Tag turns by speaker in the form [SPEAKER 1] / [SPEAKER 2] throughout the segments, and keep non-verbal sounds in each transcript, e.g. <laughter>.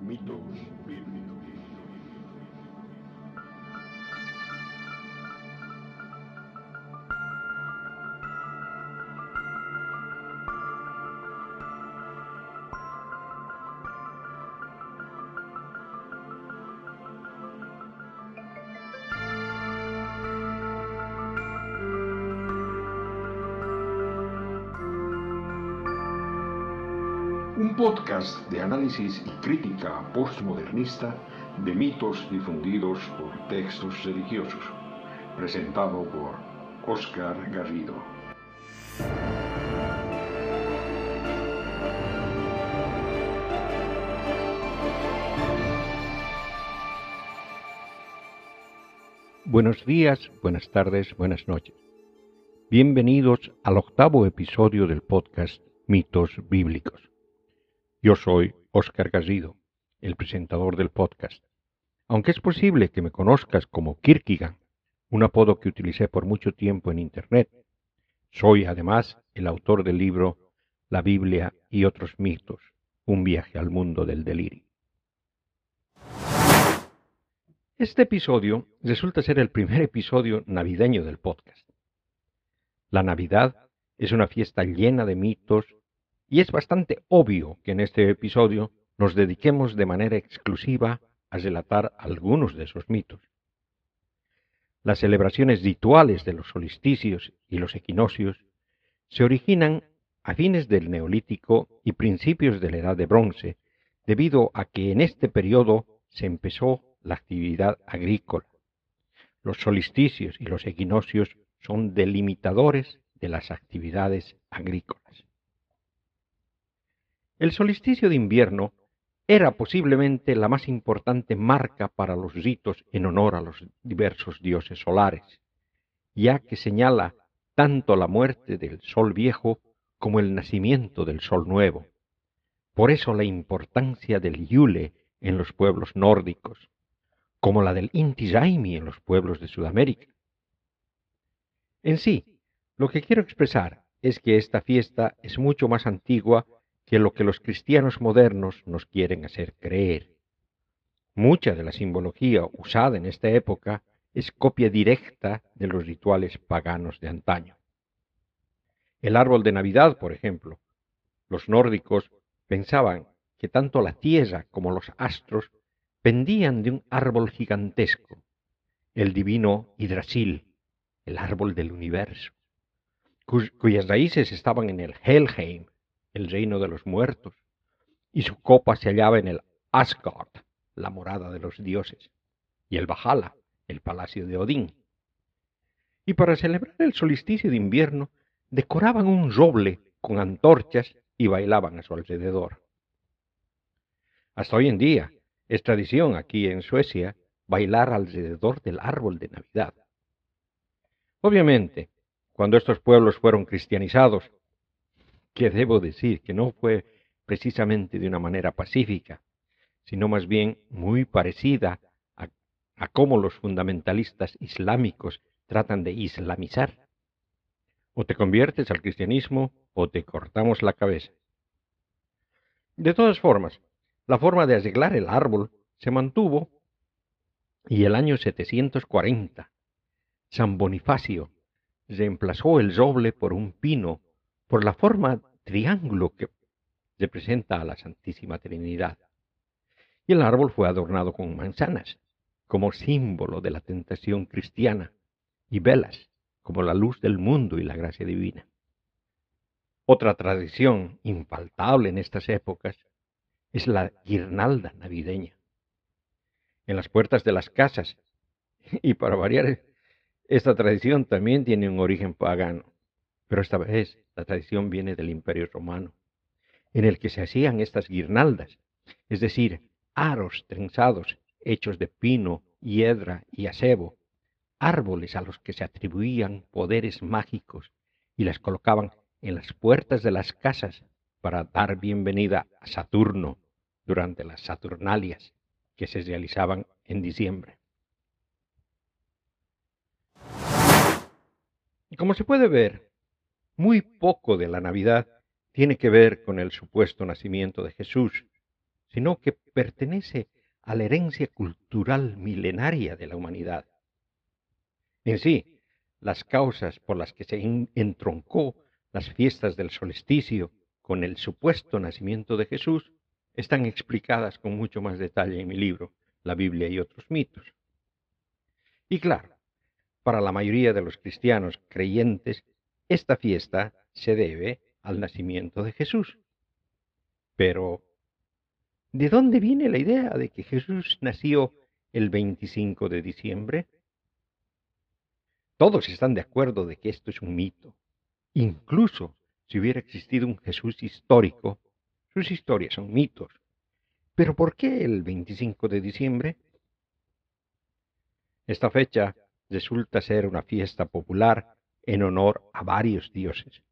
[SPEAKER 1] Mitos bíblicos. Podcast de análisis y crítica postmodernista de mitos difundidos por textos religiosos, presentado por Oscar Garrido.
[SPEAKER 2] Buenos días, buenas tardes, buenas noches. Bienvenidos al octavo episodio del podcast Mitos Bíblicos. Yo soy Óscar Garrido, el presentador del podcast. Aunque es posible que me conozcas como Kierkegaard, un apodo que utilicé por mucho tiempo en Internet, soy además el autor del libro La Biblia y otros mitos, un viaje al mundo del delirio. Este episodio resulta ser el primer episodio navideño del podcast. La Navidad es una fiesta llena de mitos y es bastante obvio que en este episodio nos dediquemos de manera exclusiva a relatar algunos de esos mitos. Las celebraciones rituales de los solsticios y los equinoccios se originan a fines del Neolítico y principios de la Edad de Bronce, debido a que en este periodo se empezó la actividad agrícola. Los solsticios y los equinoccios son delimitadores de las actividades agrícolas. El solsticio de invierno era posiblemente la más importante marca para los ritos en honor a los diversos dioses solares, ya que señala tanto la muerte del sol viejo como el nacimiento del sol nuevo. Por eso la importancia del Yule en los pueblos nórdicos, como la del Inti Raymi en los pueblos de Sudamérica. En sí, lo que quiero expresar es que esta fiesta es mucho más antigua que lo que los cristianos modernos nos quieren hacer creer. Mucha de la simbología usada en esta época es copia directa de los rituales paganos de antaño. El árbol de Navidad, por ejemplo. Los nórdicos pensaban que tanto la tierra como los astros pendían de un árbol gigantesco, el divino Hidrasil, el árbol del universo, cuyas raíces estaban en el Helheim, el reino de los muertos, y su copa se hallaba en el Asgard, la morada de los dioses, y el Valhalla, el palacio de Odín. Y para celebrar el solsticio de invierno, decoraban un roble con antorchas y bailaban a su alrededor. Hasta hoy en día es tradición aquí en Suecia bailar alrededor del árbol de Navidad. Obviamente, cuando estos pueblos fueron cristianizados, que debo decir que no fue precisamente de una manera pacífica, sino más bien muy parecida a, cómo los fundamentalistas islámicos tratan de islamizar. O te conviertes al cristianismo o te cortamos la cabeza. De todas formas, la forma de arreglar el árbol se mantuvo y el año 740 San Bonifacio reemplazó el roble por un pino por la forma triángulo que representa a la Santísima Trinidad. Y el árbol fue adornado con manzanas, como símbolo de la tentación cristiana, y velas, como la luz del mundo y la gracia divina. Otra tradición infaltable en estas épocas es la guirnalda navideña. En las puertas de las casas, <laughs> y para variar, esta tradición también tiene un origen pagano, pero esta vez la tradición viene del Imperio Romano, en el que se hacían estas guirnaldas, es decir, aros trenzados hechos de pino, hiedra y acebo, árboles a los que se atribuían poderes mágicos y las colocaban en las puertas de las casas para dar bienvenida a Saturno durante las Saturnalias que se realizaban en diciembre. Como se puede ver, muy poco de la Navidad tiene que ver con el supuesto nacimiento de Jesús, sino que pertenece a la herencia cultural milenaria de la humanidad. En sí, las causas por las que se entroncó las fiestas del solsticio con el supuesto nacimiento de Jesús están explicadas con mucho más detalle en mi libro, La Biblia y otros mitos. Y claro, para la mayoría de los cristianos creyentes, esta fiesta se debe al nacimiento de Jesús. Pero, ¿de dónde viene la idea de que Jesús nació el 25 de diciembre? Todos están de acuerdo de que esto es un mito. Incluso si hubiera existido un Jesús histórico, sus historias son mitos. Pero ¿por qué el 25 de diciembre? Esta fecha resulta ser una fiesta popular en honor a varios dioses,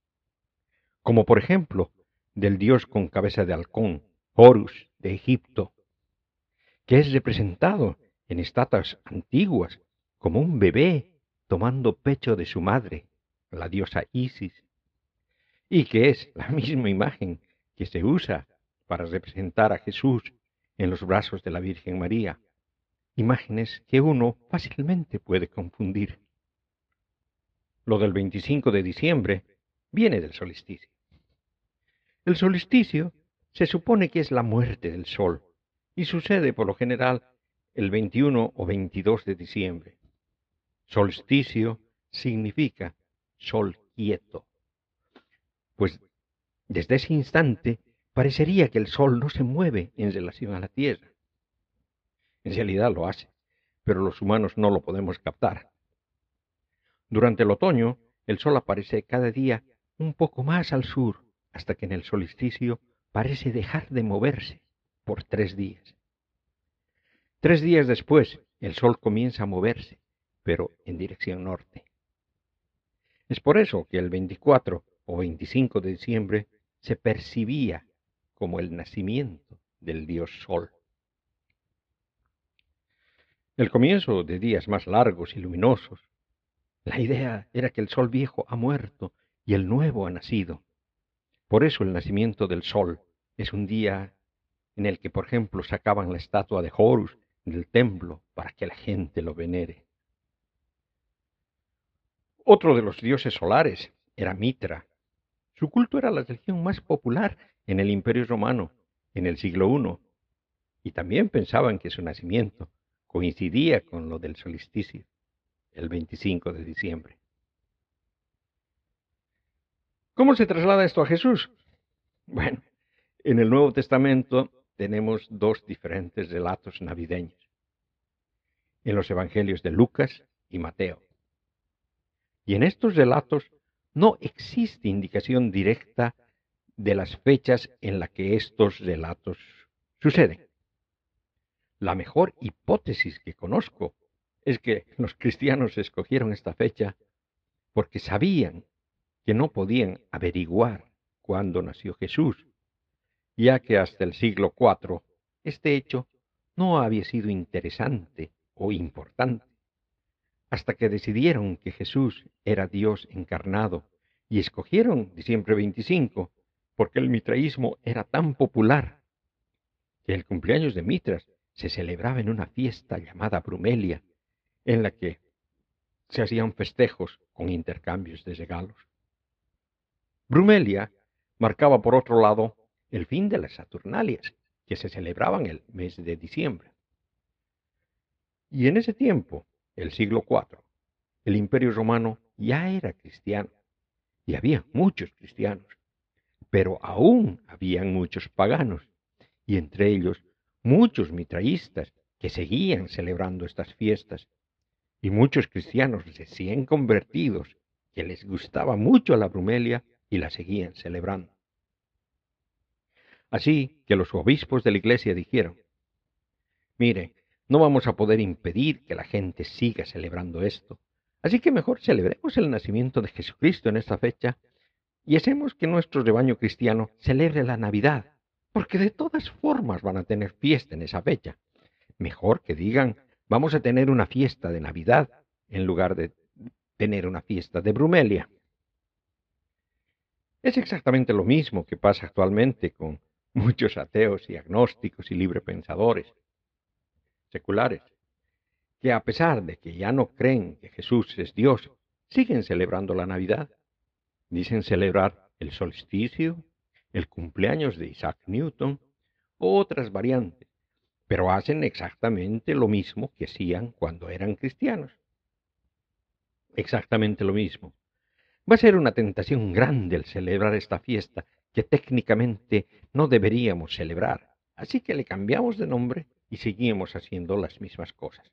[SPEAKER 2] como por ejemplo del dios con cabeza de halcón, Horus, de Egipto, que es representado en estatuas antiguas como un bebé tomando pecho de su madre, la diosa Isis, y que es la <laughs> misma imagen que se usa para representar a Jesús en los brazos de la Virgen María, imágenes que uno fácilmente puede confundir. Lo del 25 de diciembre viene del solsticio. El solsticio se supone que es la muerte del sol y sucede por lo general el 21 o 22 de diciembre. Solsticio significa sol quieto. Pues desde ese instante parecería que el sol no se mueve en relación a la Tierra. En realidad lo hace, pero los humanos no lo podemos captar. Durante el otoño, el sol aparece cada día un poco más al sur, hasta que en el solsticio parece dejar de moverse por tres días. Tres días después, el sol comienza a moverse, pero en dirección norte. Es por eso que el 24 o 25 de diciembre se percibía como el nacimiento del dios Sol. El comienzo de días más largos y luminosos. La idea era que el sol viejo ha muerto y el nuevo ha nacido. Por eso el nacimiento del sol es un día en el que, por ejemplo, sacaban la estatua de Horus del templo para que la gente lo venere. Otro de los dioses solares era Mitra. Su culto era la religión más popular en el Imperio Romano en el siglo I, y también pensaban que su nacimiento coincidía con lo del solsticio, el 25 de diciembre. ¿Cómo se traslada esto a Jesús? Bueno, en el Nuevo Testamento tenemos dos diferentes relatos navideños, en los Evangelios de Lucas y Mateo. Y en estos relatos no existe indicación directa de las fechas en las que estos relatos suceden. La mejor hipótesis que conozco es que los cristianos escogieron esta fecha porque sabían que no podían averiguar cuándo nació Jesús, ya que hasta el siglo IV este hecho no había sido interesante o importante, hasta que decidieron que Jesús era Dios encarnado y escogieron diciembre 25 porque el mitraísmo era tan popular que el cumpleaños de Mitras se celebraba en una fiesta llamada Brumelia, en la que se hacían festejos con intercambios de regalos. Brumelia marcaba, por otro lado, el fin de las Saturnalias, que se celebraban el mes de diciembre. Y en ese tiempo, el siglo IV, el imperio romano ya era cristiano, y había muchos cristianos, pero aún habían muchos paganos, y entre ellos muchos mitraístas que seguían celebrando estas fiestas, y muchos cristianos recién convertidos que les gustaba mucho la brumelia y la seguían celebrando. Así que los obispos de la iglesia dijeron, mire, no vamos a poder impedir que la gente siga celebrando esto, así que mejor celebremos el nacimiento de Jesucristo en esta fecha y hacemos que nuestro rebaño cristiano celebre la Navidad porque de todas formas van a tener fiesta en esa fecha. Mejor que digan, vamos a tener una fiesta de Navidad en lugar de tener una fiesta de Brumelia. Es exactamente lo mismo que pasa actualmente con <laughs> muchos ateos y agnósticos y librepensadores seculares, que a pesar de que ya no creen que Jesús es Dios, siguen celebrando la Navidad. Dicen celebrar el solsticio, el cumpleaños de Isaac Newton o otras variantes, pero hacen exactamente lo mismo que hacían cuando eran cristianos. Exactamente lo mismo. Va a ser una tentación grande el celebrar esta fiesta que técnicamente no deberíamos celebrar, así que le cambiamos de nombre y seguimos haciendo las mismas cosas.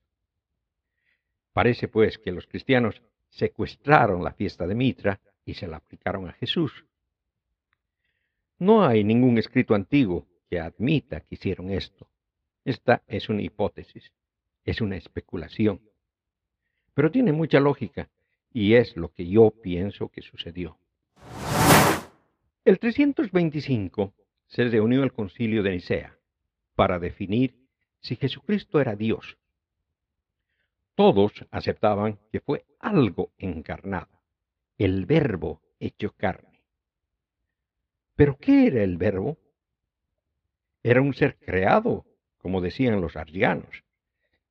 [SPEAKER 2] Parece pues que los cristianos secuestraron la fiesta de Mitra y se la aplicaron a Jesús. No hay ningún escrito antiguo que admita que hicieron esto. Esta es una hipótesis, es una especulación. Pero tiene mucha lógica y es lo que yo pienso que sucedió. El 325 se reunió el concilio de Nicea para definir si Jesucristo era Dios. Todos aceptaban que fue algo encarnado, el verbo hecho carne. ¿Pero qué era el verbo? Era un ser creado, como decían los arrianos,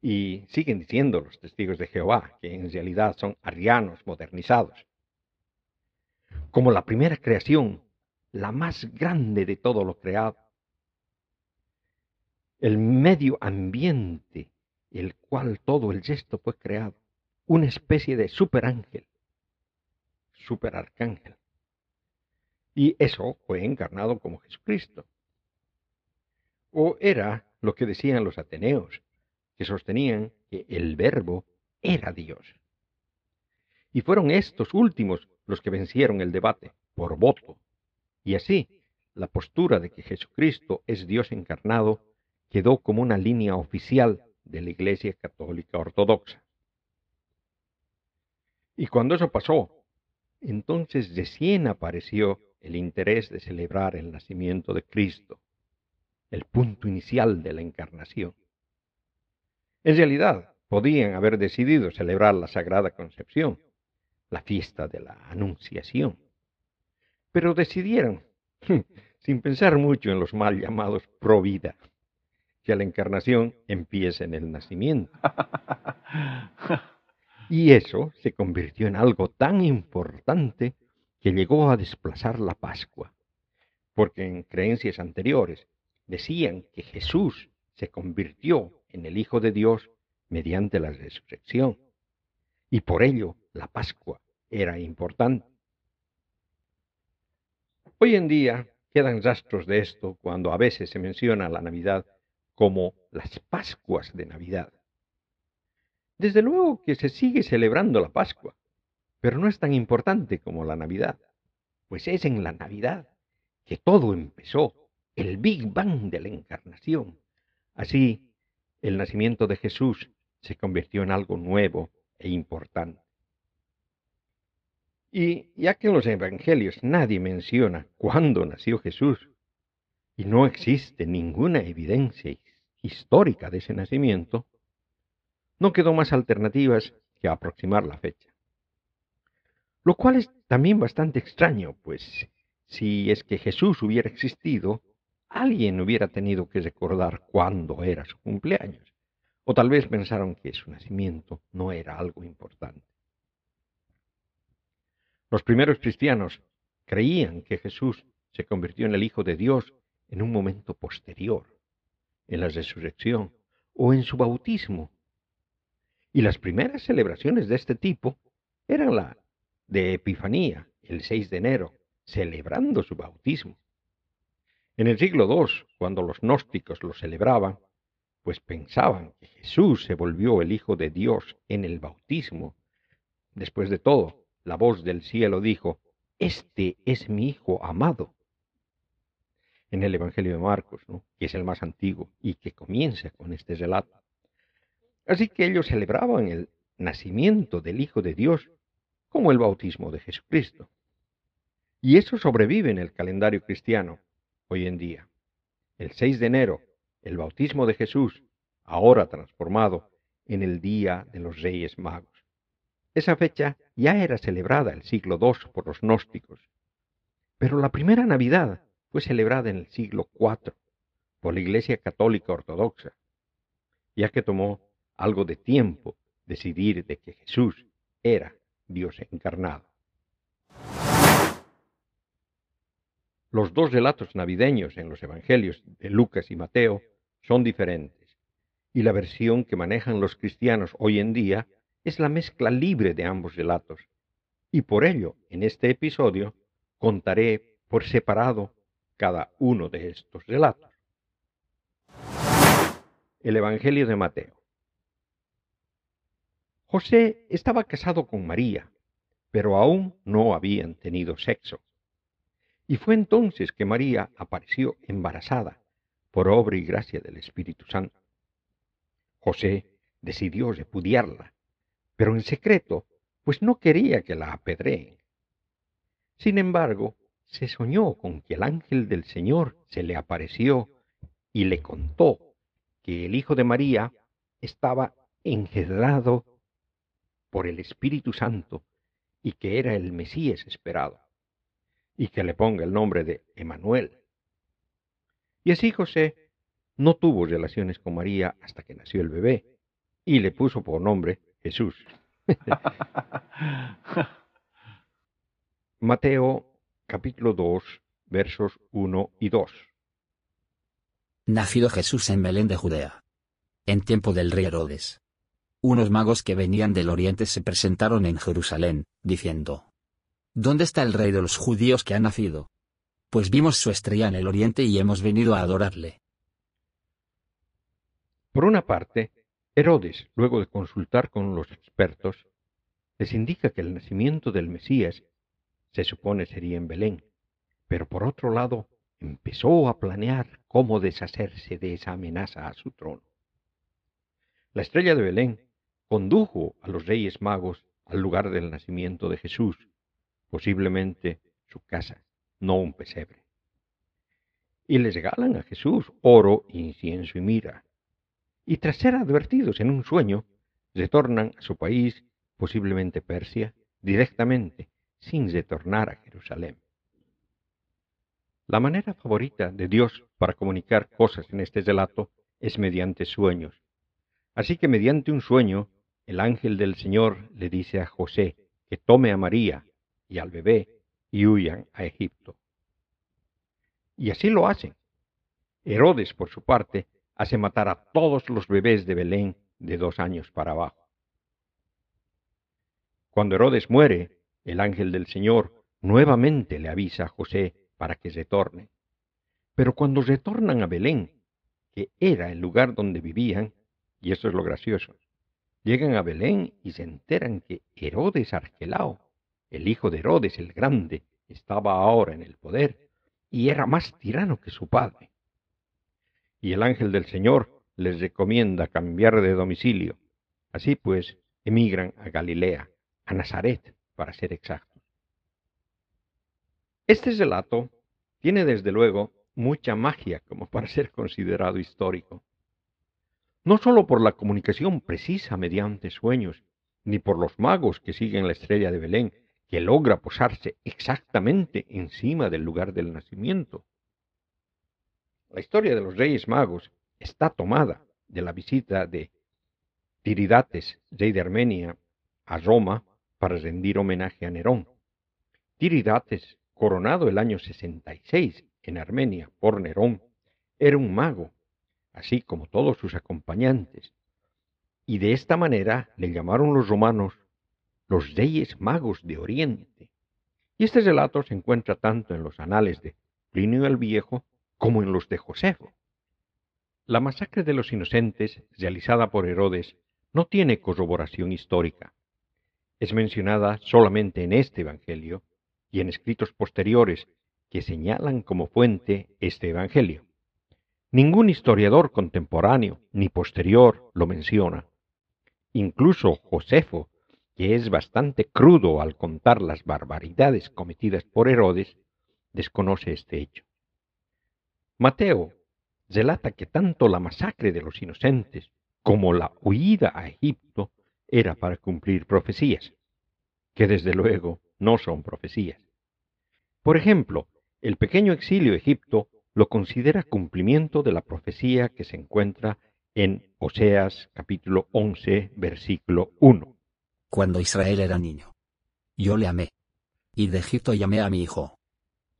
[SPEAKER 2] y siguen diciendo los testigos de Jehová, que en realidad son arrianos modernizados. Como la primera creación, la más grande de todo lo creado. El medio ambiente, el cual todo el gesto fue creado. Una especie de superángel, superarcángel. Y eso fue encarnado como Jesucristo. O era lo que decían los ateneos, que sostenían que el verbo era Dios. Y fueron estos últimos los que vencieron el debate por voto. Y así, la postura de que Jesucristo es Dios encarnado quedó como una línea oficial de la Iglesia Católica Ortodoxa. Y cuando eso pasó, entonces recién apareció el interés de celebrar el nacimiento de Cristo, el punto inicial de la encarnación. En realidad, podían haber decidido celebrar la Sagrada Concepción, la fiesta de la Anunciación, pero decidieron, <laughs> sin pensar mucho en los mal llamados pro vida, que la encarnación empiece en el nacimiento. <laughs> Y eso se convirtió en algo tan importante que llegó a desplazar la Pascua, porque en creencias anteriores decían que Jesús se convirtió en el Hijo de Dios mediante la resurrección. Y por ello la Pascua era importante. Hoy en día quedan rastros de esto cuando a veces se menciona la Navidad como las Pascuas de Navidad. Desde luego que se sigue celebrando la Pascua, pero no es tan importante como la Navidad, pues es en la Navidad que todo empezó, el Big Bang de la Encarnación. Así, el nacimiento de Jesús se convirtió en algo nuevo e importante. Y ya que en los Evangelios nadie menciona cuándo nació Jesús, y no existe ninguna evidencia histórica de ese nacimiento, no quedó más alternativas que aproximar la fecha. Lo cual es también bastante extraño, pues si es que Jesús hubiera existido, alguien hubiera tenido que recordar cuándo era su cumpleaños, o tal vez pensaron que su nacimiento no era algo importante. Los primeros cristianos creían que Jesús se convirtió en el Hijo de Dios en un momento posterior, en la resurrección o en su bautismo. Y las primeras celebraciones de este tipo eran la de Epifanía, el 6 de enero, celebrando su bautismo. En el siglo II, cuando los gnósticos lo celebraban, pues pensaban que Jesús se volvió el Hijo de Dios en el bautismo. Después de todo, la voz del cielo dijo, Este es mi Hijo amado, en el Evangelio de Marcos, que es el más antiguo y que comienza con este relato. Así que ellos celebraban el nacimiento del Hijo de Dios como el bautismo de Jesucristo. Y eso sobrevive en el calendario cristiano hoy en día. El 6 de enero, el bautismo de Jesús, ahora transformado en el Día de los Reyes Magos. Esa fecha ya era celebrada el siglo II por los gnósticos. Pero la primera Navidad fue celebrada en el siglo IV por la Iglesia Católica Ortodoxa, ya que tomó algo de tiempo decidir de que Jesús era Dios encarnado. Los dos relatos navideños en los Evangelios de Lucas y Mateo son diferentes, y la versión que manejan los cristianos hoy en día es la mezcla libre de ambos relatos, y por ello en este episodio contaré por separado cada uno de estos relatos. El Evangelio de Mateo. José estaba casado con María, pero aún no habían tenido sexo. Y fue entonces que María apareció embarazada por obra y gracia del Espíritu Santo. José decidió repudiarla, pero en secreto, pues no quería que la apedreen. Sin embargo, se soñó con que el ángel del Señor se le apareció y le contó que el hijo de María estaba engendrado por el Espíritu Santo y que era el Mesías esperado y que le ponga el nombre de Emanuel. Y así José no tuvo relaciones con María hasta que nació el bebé y le puso por nombre Jesús. <laughs> Mateo capítulo 2 versos 1 y 2.
[SPEAKER 3] Nacido Jesús en Belén de Judea. En tiempo del rey Herodes. Unos magos que venían del oriente se presentaron en Jerusalén, diciendo, ¿Dónde está el rey de los judíos que ha nacido? Pues vimos su estrella en el oriente y hemos venido a adorarle.
[SPEAKER 2] Por una parte, Herodes, luego de consultar con los expertos, les indica que el nacimiento del Mesías se supone sería en Belén, pero por otro lado empezó a planear cómo deshacerse de esa amenaza a su trono. La estrella de Belén condujo a los reyes magos al lugar del nacimiento de Jesús, posiblemente su casa, no un pesebre. Y les regalan a Jesús oro, incienso y mira. Y tras ser advertidos en un sueño, retornan a su país, posiblemente Persia, directamente, sin retornar a Jerusalén. La manera favorita de Dios para comunicar cosas en este relato es mediante sueños. Así que mediante un sueño, el ángel del Señor le dice a José que tome a María y al bebé y huyan a Egipto. Y así lo hacen. Herodes, por su parte, hace matar a todos los bebés de Belén de dos años para abajo. Cuando Herodes muere, el ángel del Señor nuevamente le avisa a José para que retorne. Pero cuando retornan a Belén, que era el lugar donde vivían, y eso es lo gracioso, llegan a Belén y se enteran que Herodes Arquelao el hijo de Herodes el Grande, estaba ahora en el poder y era más tirano que su padre. Y el ángel del Señor les recomienda cambiar de domicilio. Así pues, emigran a Galilea, a Nazaret, para ser exactos. Este relato tiene desde luego mucha magia como para ser considerado histórico. No sólo por la comunicación precisa mediante sueños, ni por los magos que siguen la estrella de Belén que logra posarse exactamente encima del lugar del nacimiento. La historia de los Reyes Magos está tomada de la visita de Tiridates, rey de Armenia, a Roma para rendir homenaje a Nerón. Tiridates, coronado el año 66 en Armenia por Nerón, era un mago, así como todos sus acompañantes, y de esta manera le llamaron los romanos los reyes magos de Oriente. Y este relato se encuentra tanto en los anales de Plinio el Viejo como en los de Josefo. La masacre de los inocentes, realizada por Herodes, no tiene corroboración histórica. Es mencionada solamente en este Evangelio y en escritos posteriores que señalan como fuente este Evangelio. Ningún historiador contemporáneo ni posterior lo menciona. Incluso Josefo que es bastante crudo al contar las barbaridades cometidas por Herodes, desconoce este hecho. Mateo relata que tanto la masacre de los inocentes como la huida a Egipto era para cumplir profecías, que desde luego no son profecías. Por ejemplo, el pequeño exilio a Egipto lo considera cumplimiento de la profecía que se encuentra en Oseas capítulo 11, versículo 1.
[SPEAKER 3] Cuando Israel era niño, yo le amé, y de Egipto llamé a mi hijo.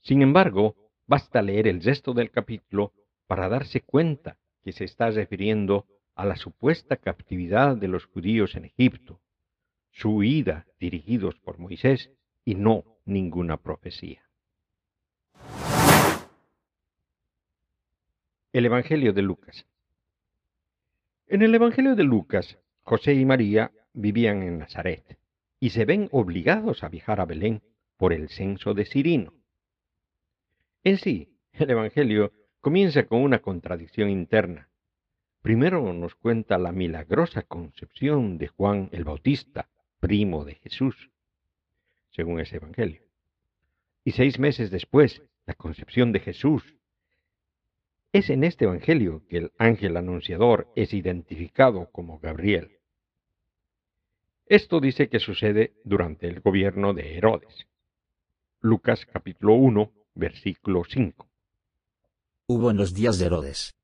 [SPEAKER 2] Sin embargo, basta leer el resto del capítulo para darse cuenta que se está refiriendo a la supuesta captividad de los judíos en Egipto, su huida dirigidos por Moisés y no ninguna profecía. El Evangelio de Lucas. En el Evangelio de Lucas, José y María vivían en Nazaret y se ven obligados a viajar a Belén por el censo de Cirino. En sí, el Evangelio comienza con una contradicción interna. Primero nos cuenta la milagrosa concepción de Juan el Bautista, primo de Jesús, según ese Evangelio. Y seis meses después, la concepción de Jesús. Es en este Evangelio que el ángel anunciador es identificado como Gabriel. Esto dice que sucede durante el gobierno de Herodes. Lucas capítulo 1, versículo 5.
[SPEAKER 3] Hubo en los días de Herodes,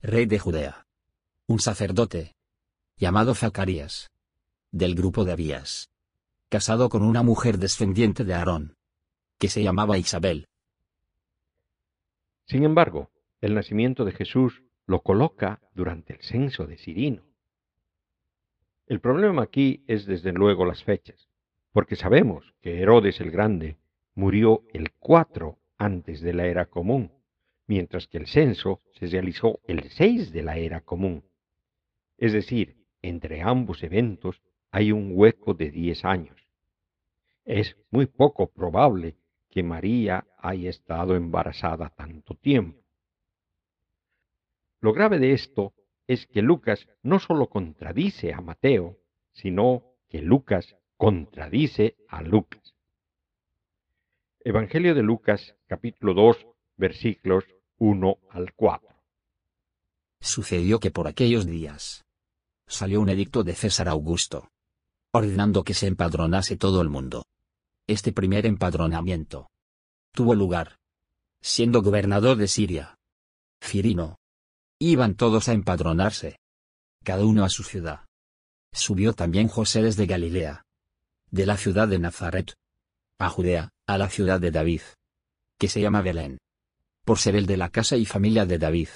[SPEAKER 3] rey de Judea, un sacerdote, llamado Zacarías, del grupo de Abías, casado con una mujer descendiente de Aarón, que se llamaba Isabel.
[SPEAKER 2] Sin embargo, el nacimiento de Jesús lo coloca durante el censo de Cirino. El problema aquí es desde luego las fechas, porque sabemos que Herodes el Grande murió el 4 antes de la era común, mientras que el censo se realizó el 6 de la era común. Es decir, entre ambos eventos hay un hueco de 10 años. Es muy poco probable que María haya estado embarazada tanto tiempo. Lo grave de esto es que Lucas no solo contradice a Mateo, sino que Lucas contradice a Lucas. Evangelio de Lucas capítulo 2 versículos 1 al 4.
[SPEAKER 3] Sucedió que por aquellos días salió un edicto de César Augusto, ordenando que se empadronase todo el mundo. Este primer empadronamiento tuvo lugar, siendo gobernador de Siria. Cirino. Iban todos a empadronarse, cada uno a su ciudad. Subió también José desde Galilea, de la ciudad de Nazaret, a Judea, a la ciudad de David, que se llama Belén por ser el de la casa y familia de David.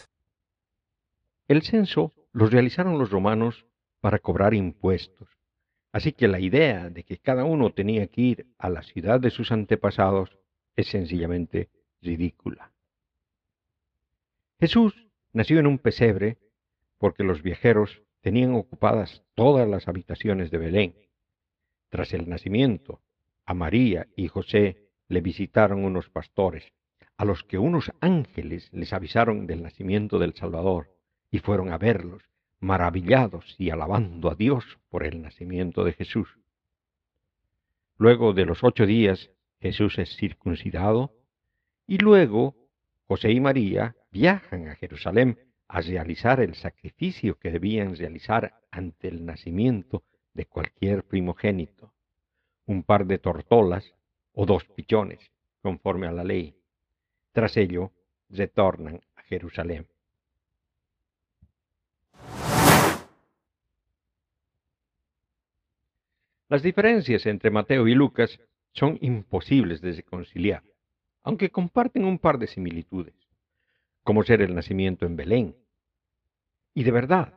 [SPEAKER 2] El censo lo realizaron los romanos para cobrar impuestos, así que la idea de que cada uno tenía que ir a la ciudad de sus antepasados es sencillamente ridícula. Jesús nació en un pesebre porque los viajeros tenían ocupadas todas las habitaciones de Belén. Tras el nacimiento, a María y José le visitaron unos pastores a los que unos ángeles les avisaron del nacimiento del Salvador y fueron a verlos, maravillados y alabando a Dios por el nacimiento de Jesús. Luego de los ocho días Jesús es circuncidado y luego José y María viajan a Jerusalén a realizar el sacrificio que debían realizar ante el nacimiento de cualquier primogénito, un par de tortolas o dos pichones, conforme a la ley. Tras ello, retornan a Jerusalén. Las diferencias entre Mateo y Lucas son imposibles de reconciliar, aunque comparten un par de similitudes, como ser el nacimiento en Belén. Y de verdad,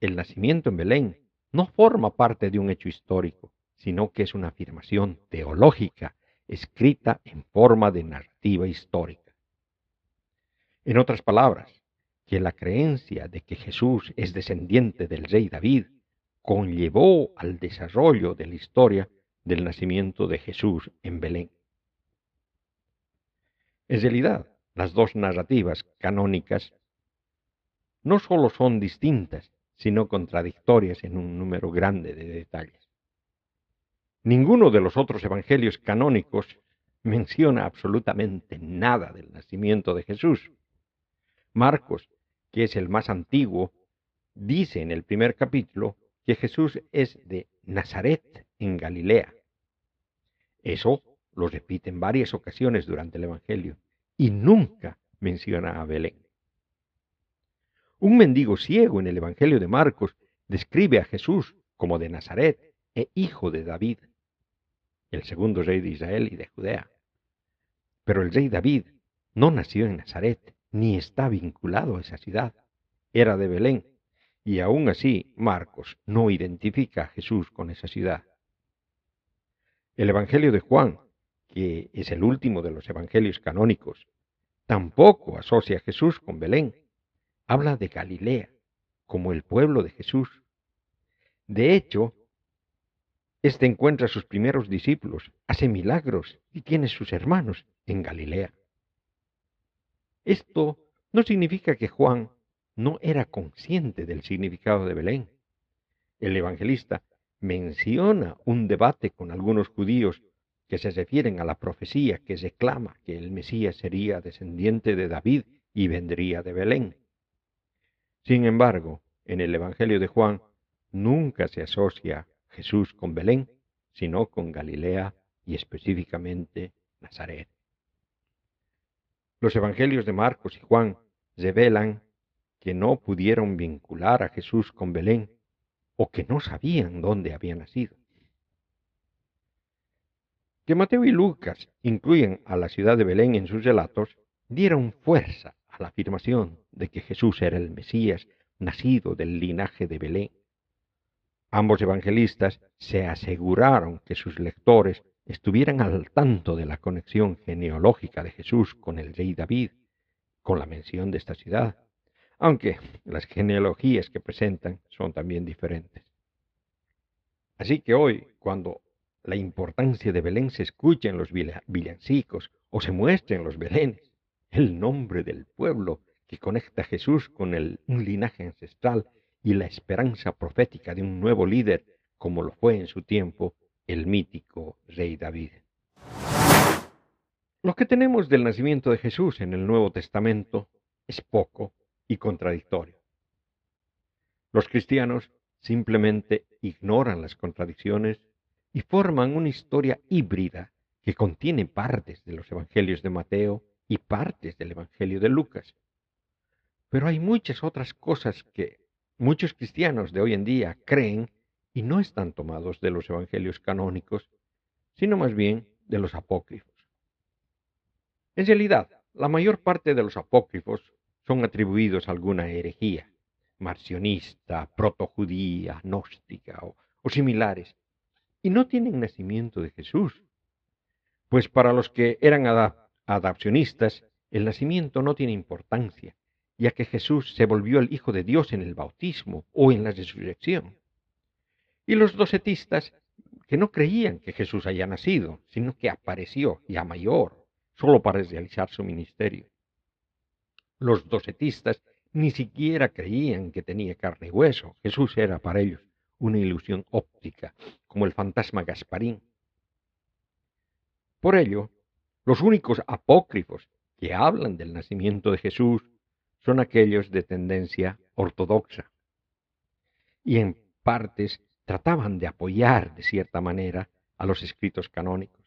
[SPEAKER 2] el nacimiento en Belén no forma parte de un hecho histórico, sino que es una afirmación teológica escrita en forma de narrativa histórica. En otras palabras, que la creencia de que Jesús es descendiente del rey David conllevó al desarrollo de la historia del nacimiento de Jesús en Belén. En realidad, las dos narrativas canónicas no solo son distintas, sino contradictorias en un número grande de detalles. Ninguno de los otros evangelios canónicos menciona absolutamente nada del nacimiento de Jesús. Marcos, que es el más antiguo, dice en el primer capítulo que Jesús es de Nazaret, en Galilea. Eso lo repite en varias ocasiones durante el Evangelio, y nunca menciona a Belén. Un mendigo ciego en el Evangelio de Marcos describe a Jesús como de Nazaret e hijo de David, el segundo rey de Israel y de Judea. Pero el rey David no nació en Nazaret, ni está vinculado a esa ciudad. Era de Belén, y aún así Marcos no identifica a Jesús con esa ciudad. El Evangelio de Juan, que es el último de los evangelios canónicos, tampoco asocia a Jesús con Belén. Habla de Galilea, como el pueblo de Jesús. De hecho, éste encuentra a sus primeros discípulos, hace milagros y tiene sus hermanos en Galilea. Esto no significa que Juan no era consciente del significado de Belén. El evangelista menciona un debate con algunos judíos que se refieren a la profecía que reclama que el Mesías sería descendiente de David y vendría de Belén. Sin embargo, en el Evangelio de Juan nunca se asocia Jesús con Belén, sino con Galilea y específicamente Nazaret. Los Evangelios de Marcos y Juan revelan que no pudieron vincular a Jesús con Belén o que no sabían dónde había nacido. Que Mateo y Lucas incluyen a la ciudad de Belén en sus relatos dieron fuerza a la afirmación de que Jesús era el Mesías nacido del linaje de Belén. Ambos evangelistas se aseguraron que sus lectores estuvieran al tanto de la conexión genealógica de Jesús con el rey David, con la mención de esta ciudad, aunque las genealogías que presentan son también diferentes. Así que hoy, cuando la importancia de Belén se escucha en los villancicos o se muestra en los belenes, el nombre del pueblo que conecta a Jesús con el, un linaje ancestral y la esperanza profética de un nuevo líder, como lo fue en su tiempo el mítico rey David. Lo que tenemos del nacimiento de Jesús en el Nuevo Testamento es poco y contradictorio. Los cristianos simplemente ignoran las contradicciones y forman una historia híbrida que contiene partes de los evangelios de Mateo y partes del evangelio de Lucas. Pero hay muchas otras cosas que muchos cristianos de hoy en día creen y no están tomados de los evangelios canónicos, sino más bien de los apócrifos. En realidad, la mayor parte de los apócrifos son atribuidos a alguna herejía, marcionista, protojudía, gnóstica o, o similares, y no tienen nacimiento de Jesús. Pues para los que eran adapcionistas, el nacimiento no tiene importancia, ya que Jesús se volvió el Hijo de Dios en el bautismo o en la resurrección. Y los docetistas, que no creían que Jesús haya nacido, sino que apareció ya mayor, solo para realizar su ministerio. Los docetistas ni siquiera creían que tenía carne y hueso. Jesús era para ellos una ilusión óptica, como el fantasma Gasparín. Por ello, los únicos apócrifos que hablan del nacimiento de Jesús son aquellos de tendencia ortodoxa. Y en partes trataban de apoyar de cierta manera a los escritos canónicos,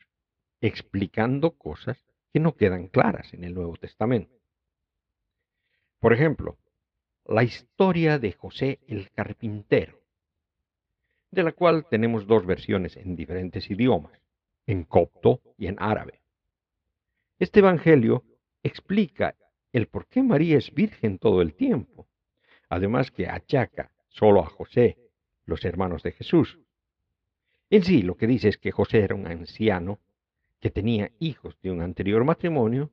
[SPEAKER 2] explicando cosas que no quedan claras en el Nuevo Testamento. Por ejemplo, la historia de José el carpintero, de la cual tenemos dos versiones en diferentes idiomas, en copto y en árabe. Este Evangelio explica el por qué María es virgen todo el tiempo, además que achaca solo a José los hermanos de Jesús. En sí, lo que dice es que José era un anciano que tenía hijos de un anterior matrimonio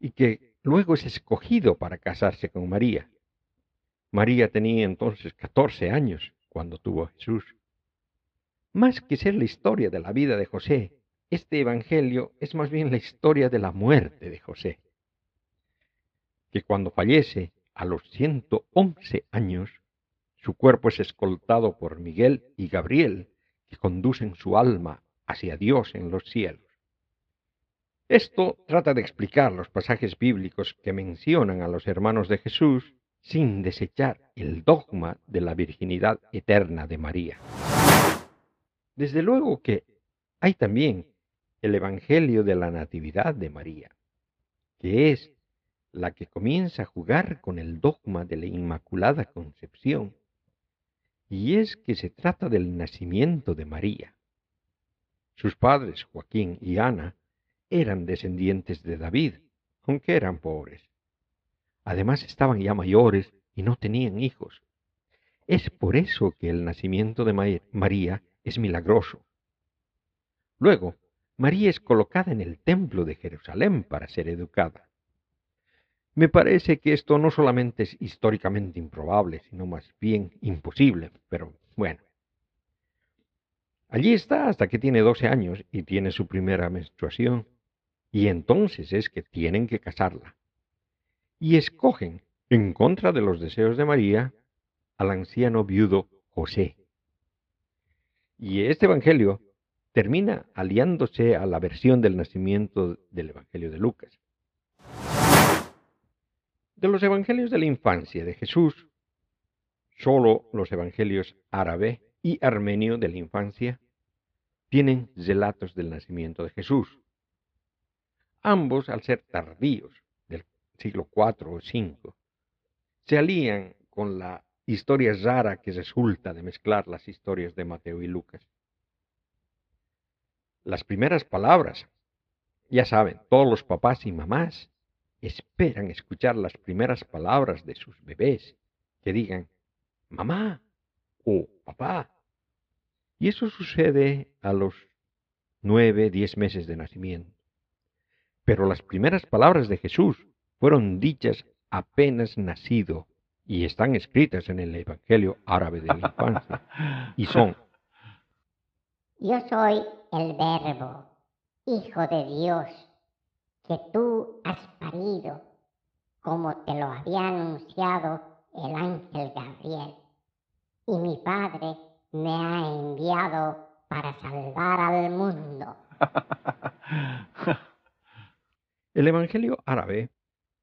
[SPEAKER 2] y que luego es escogido para casarse con María. María tenía entonces 14 años cuando tuvo Jesús. Más que ser la historia de la vida de José, este Evangelio es más bien la historia de la muerte de José, que cuando fallece a los 111 años, su cuerpo es escoltado por Miguel y Gabriel, que conducen su alma hacia Dios en los cielos. Esto trata de explicar los pasajes bíblicos que mencionan a los hermanos de Jesús sin desechar el dogma de la virginidad eterna de María. Desde luego que hay también el Evangelio de la Natividad de María, que es la que comienza a jugar con el dogma de la Inmaculada Concepción, y es que se trata del nacimiento de María. Sus padres, Joaquín y Ana, eran descendientes de David, aunque eran pobres. Además estaban ya mayores y no tenían hijos. Es por eso que el nacimiento de María es milagroso. Luego, María es colocada en el templo de Jerusalén para ser educada. Me parece que esto no solamente es históricamente improbable, sino más bien imposible, pero bueno. Allí está hasta que tiene 12 años y tiene su primera menstruación, y entonces es que tienen que casarla. Y escogen, en contra de los deseos de María, al anciano viudo José. Y este Evangelio termina aliándose a la versión del nacimiento del Evangelio de Lucas. De los Evangelios de la infancia de Jesús, solo los Evangelios árabe y armenio de la infancia tienen relatos del nacimiento de Jesús. Ambos, al ser tardíos, siglo IV o V, se alían con la historia rara que resulta de mezclar las historias de Mateo y Lucas las primeras palabras. Ya saben, todos los papás y mamás esperan escuchar las primeras palabras de sus bebés que digan mamá o papá. Y eso sucede a los nueve, diez meses de nacimiento. Pero las primeras palabras de Jesús fueron dichas apenas nacido y están escritas en el Evangelio árabe de la infancia y son
[SPEAKER 4] yo soy el verbo, hijo de Dios, que tú has parido, como te lo había anunciado el ángel Gabriel. Y mi Padre me ha enviado para salvar al mundo. <laughs>
[SPEAKER 2] El Evangelio árabe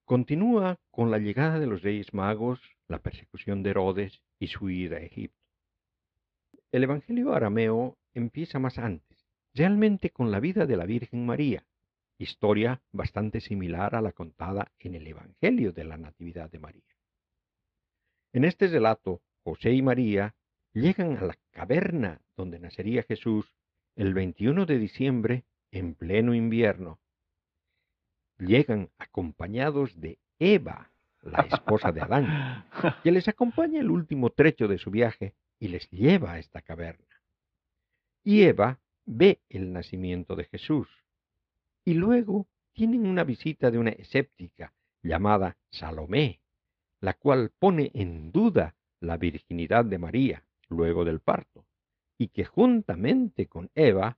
[SPEAKER 2] continúa con la llegada de los reyes magos, la persecución de Herodes y su ida a Egipto. El Evangelio arameo empieza más antes, realmente con la vida de la Virgen María, historia bastante similar a la contada en el Evangelio de la Natividad de María. En este relato, José y María llegan a la caverna donde nacería Jesús el 21 de diciembre en pleno invierno. Llegan acompañados de Eva, la esposa de Adán, que les acompaña el último trecho de su viaje y les lleva a esta caverna. Y Eva ve el nacimiento de Jesús. Y luego tienen una visita de una escéptica llamada Salomé, la cual pone en duda la virginidad de María luego del parto, y que juntamente con Eva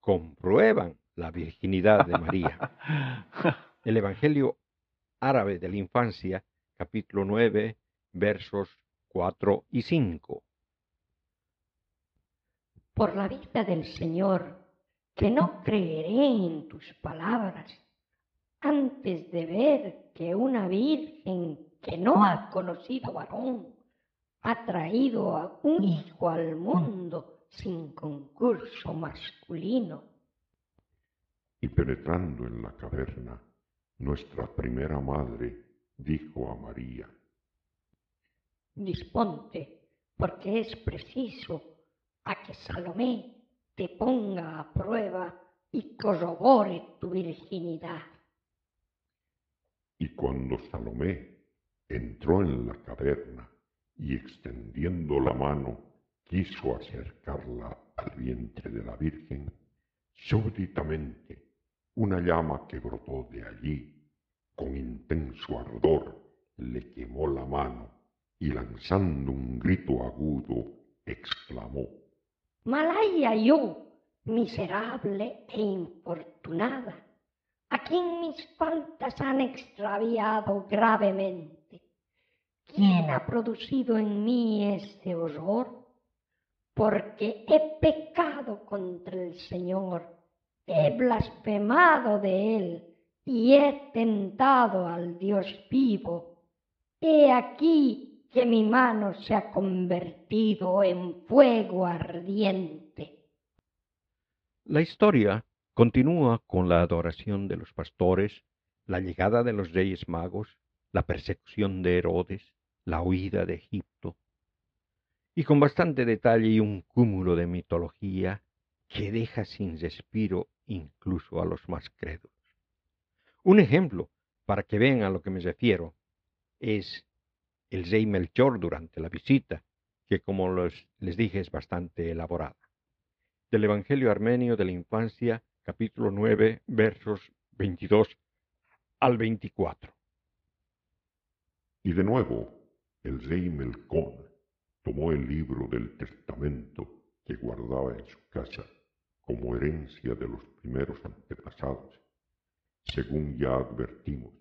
[SPEAKER 2] comprueban la virginidad de María. El Evangelio árabe de la infancia, capítulo 9, versos 4 y 5
[SPEAKER 5] por la vida del Señor, que no creeré en tus palabras antes de ver que una virgen que no ha conocido varón ha traído a un hijo al mundo sin concurso masculino.
[SPEAKER 1] Y penetrando en la caverna, nuestra primera madre dijo a María,
[SPEAKER 5] Disponte, porque es preciso a que Salomé te ponga a prueba y corrobore tu virginidad.
[SPEAKER 1] Y cuando Salomé entró en la caverna y extendiendo la mano quiso acercarla al vientre de la Virgen, súbitamente una llama que brotó de allí con intenso ardor le quemó la mano y lanzando un grito agudo exclamó
[SPEAKER 5] Malaya yo, miserable e infortunada, a quien mis faltas han extraviado gravemente. ¿Quién ha producido en mí ese horror? Porque he pecado contra el Señor, he blasfemado de Él y he tentado al Dios vivo. He aquí que mi mano se ha convertido en fuego ardiente.
[SPEAKER 2] La historia continúa con la adoración de los pastores la llegada de los reyes magos, la persecución de Herodes, la huida de Egipto, y con bastante detalle y un cúmulo de mitología que deja sin respiro incluso a los más crédulos. Un ejemplo, para que vean a lo que me refiero, es el rey Melchor durante la visita, que como les dije es bastante elaborada. Del Evangelio Armenio de la Infancia, capítulo 9, versos 22 al 24.
[SPEAKER 1] Y de nuevo, el rey Melcón tomó el libro del testamento que guardaba en su casa como herencia de los primeros antepasados, según ya advertimos,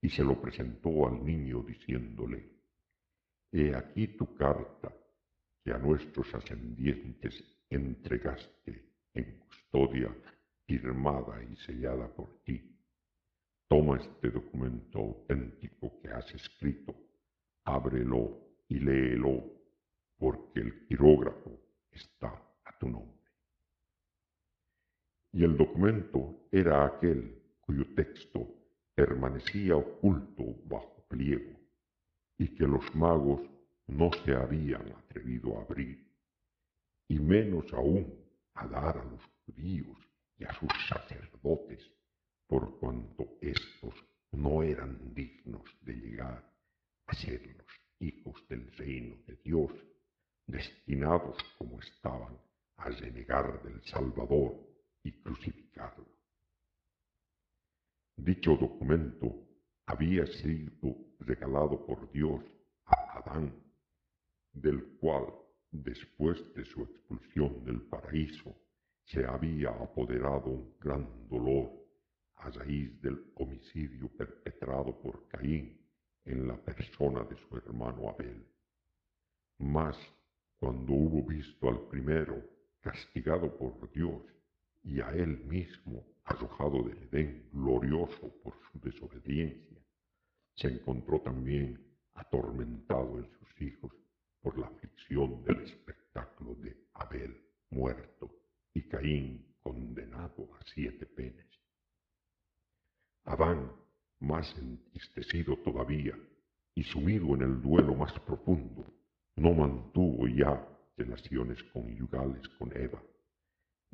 [SPEAKER 1] y se lo presentó al niño diciéndole, He aquí tu carta que a nuestros ascendientes entregaste en custodia firmada y sellada por ti. Toma este documento auténtico que has escrito, ábrelo y léelo, porque el quirógrafo está a tu nombre. Y el documento era aquel cuyo texto permanecía oculto bajo pliego y que los magos no se habían atrevido a abrir, y menos aún a dar a los judíos y a sus sacerdotes, por cuanto éstos no eran dignos de llegar a ser los hijos del reino de Dios, destinados como estaban a renegar del Salvador y crucificarlo. Dicho documento había sido regalado por Dios a Adán, del cual, después de su expulsión del paraíso, se había apoderado un gran dolor a raíz del homicidio perpetrado por Caín en la persona de su hermano Abel. Mas cuando hubo visto al primero castigado por Dios y a él mismo arrojado del Edén glorioso por su desobediencia, se encontró también atormentado en sus hijos por la aflicción del espectáculo de Abel muerto y Caín condenado a siete penes. Adán, más entristecido todavía y sumido en el duelo más profundo, no mantuvo ya relaciones conyugales con Eva,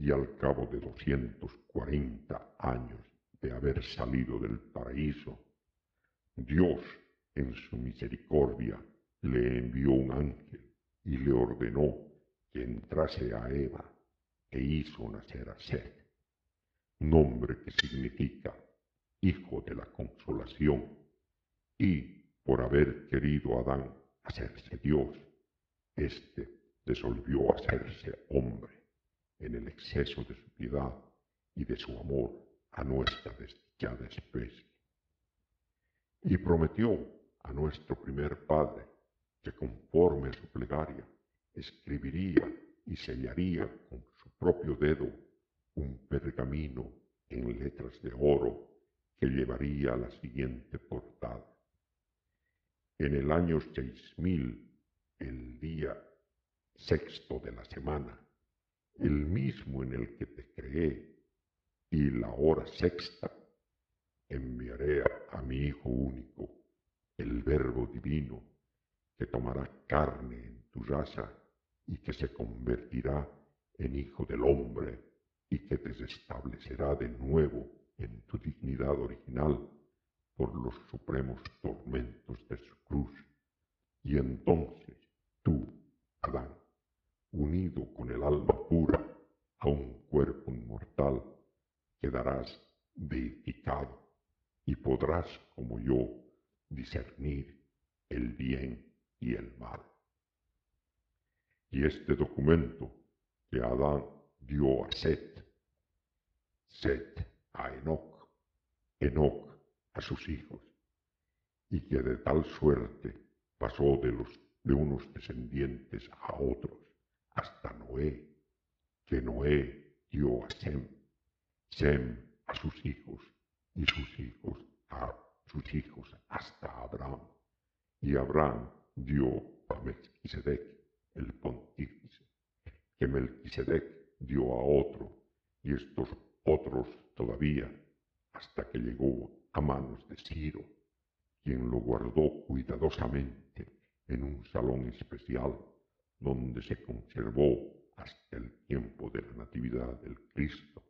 [SPEAKER 1] y al cabo de doscientos cuarenta años de haber salido del paraíso, Dios en su misericordia le envió un ángel y le ordenó que entrase a Eva e hizo nacer a Seth, nombre que significa hijo de la consolación, y por haber querido Adán hacerse Dios, éste resolvió hacerse hombre en el exceso de su piedad y de su amor a nuestra desdichada especie. Y prometió a nuestro primer padre que conforme a su plegaria escribiría y sellaría con su propio dedo un pergamino en letras de oro que llevaría a la siguiente portada. En el año seis mil, el día sexto de la semana, el mismo en el que te creé, y la hora sexta, enviaré a mi Hijo único, el Verbo Divino, que tomará carne en tu raza y que se convertirá en Hijo del Hombre y que te restablecerá de nuevo en tu dignidad original por los supremos tormentos de su cruz. Y entonces tú, Adán, unido con el alma pura a un cuerpo inmortal, quedarás deificado y podrás, como yo, discernir el bien y el mal. Y este documento que Adán dio a Set, Set a Enoch, Enoch a sus hijos, y que de tal suerte pasó de, los, de unos descendientes a otros hasta Noé, que Noé dio a Sem, Sem a sus hijos y sus hijos a sus hijos hasta Abraham, y Abraham dio a Melquisedec, el pontífice, que Melquisedec dio a otro, y estos otros todavía, hasta que llegó a manos de Ciro, quien lo guardó cuidadosamente en un salón especial donde se conservó hasta el tiempo de la Natividad del Cristo.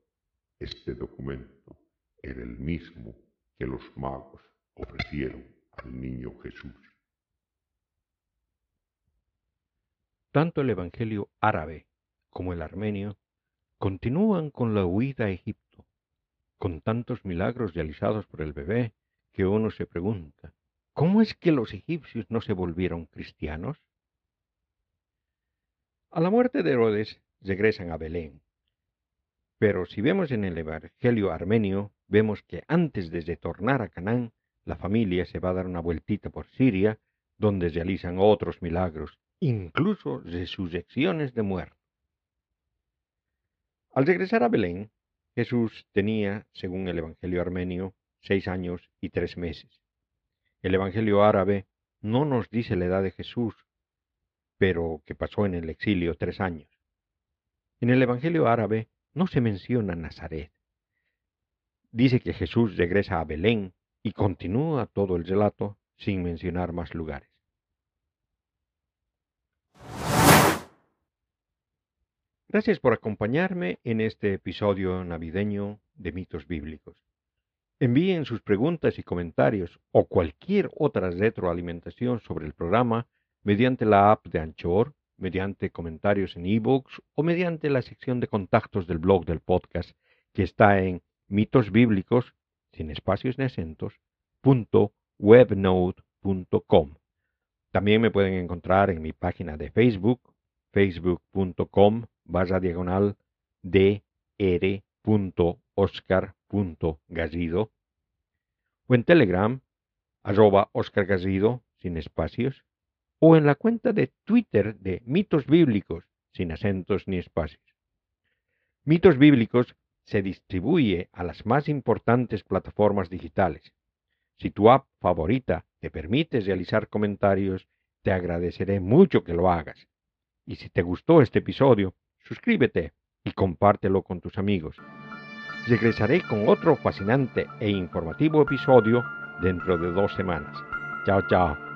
[SPEAKER 1] Este documento era el mismo que los magos ofrecieron al niño Jesús.
[SPEAKER 2] Tanto el Evangelio árabe como el armenio continúan con la huida a Egipto, con tantos milagros realizados por el bebé que uno se pregunta, ¿cómo es que los egipcios no se volvieron cristianos? A la muerte de Herodes regresan a Belén. Pero si vemos en el Evangelio armenio, vemos que antes de retornar a Canaán, la familia se va a dar una vueltita por Siria, donde realizan otros milagros, incluso resurrecciones de muertos. Al regresar a Belén, Jesús tenía, según el Evangelio armenio, seis años y tres meses. El Evangelio árabe no nos dice la edad de Jesús, pero que pasó en el exilio tres años. En el Evangelio árabe no se menciona Nazaret. Dice que Jesús regresa a Belén y continúa todo el relato sin mencionar más lugares. Gracias por acompañarme en este episodio navideño de mitos bíblicos. Envíen sus preguntas y comentarios o cualquier otra retroalimentación sobre el programa mediante la app de Anchor mediante comentarios en ebooks o mediante la sección de contactos del blog del podcast que está en mitos bíblicos sin espacios ni acentos punto webnode.com. También me pueden encontrar en mi página de Facebook, facebook.com barra diagonal dr.oscar.gallido o en Telegram, arroba Oscar sin espacios, o en la cuenta de Twitter de Mitos Bíblicos, sin acentos ni espacios. Mitos Bíblicos se distribuye a las más importantes plataformas digitales. Si tu app favorita te permite realizar comentarios, te agradeceré mucho que lo hagas. Y si te gustó este episodio, suscríbete y compártelo con tus amigos. Regresaré con otro fascinante e informativo episodio dentro de dos semanas. Chao, chao.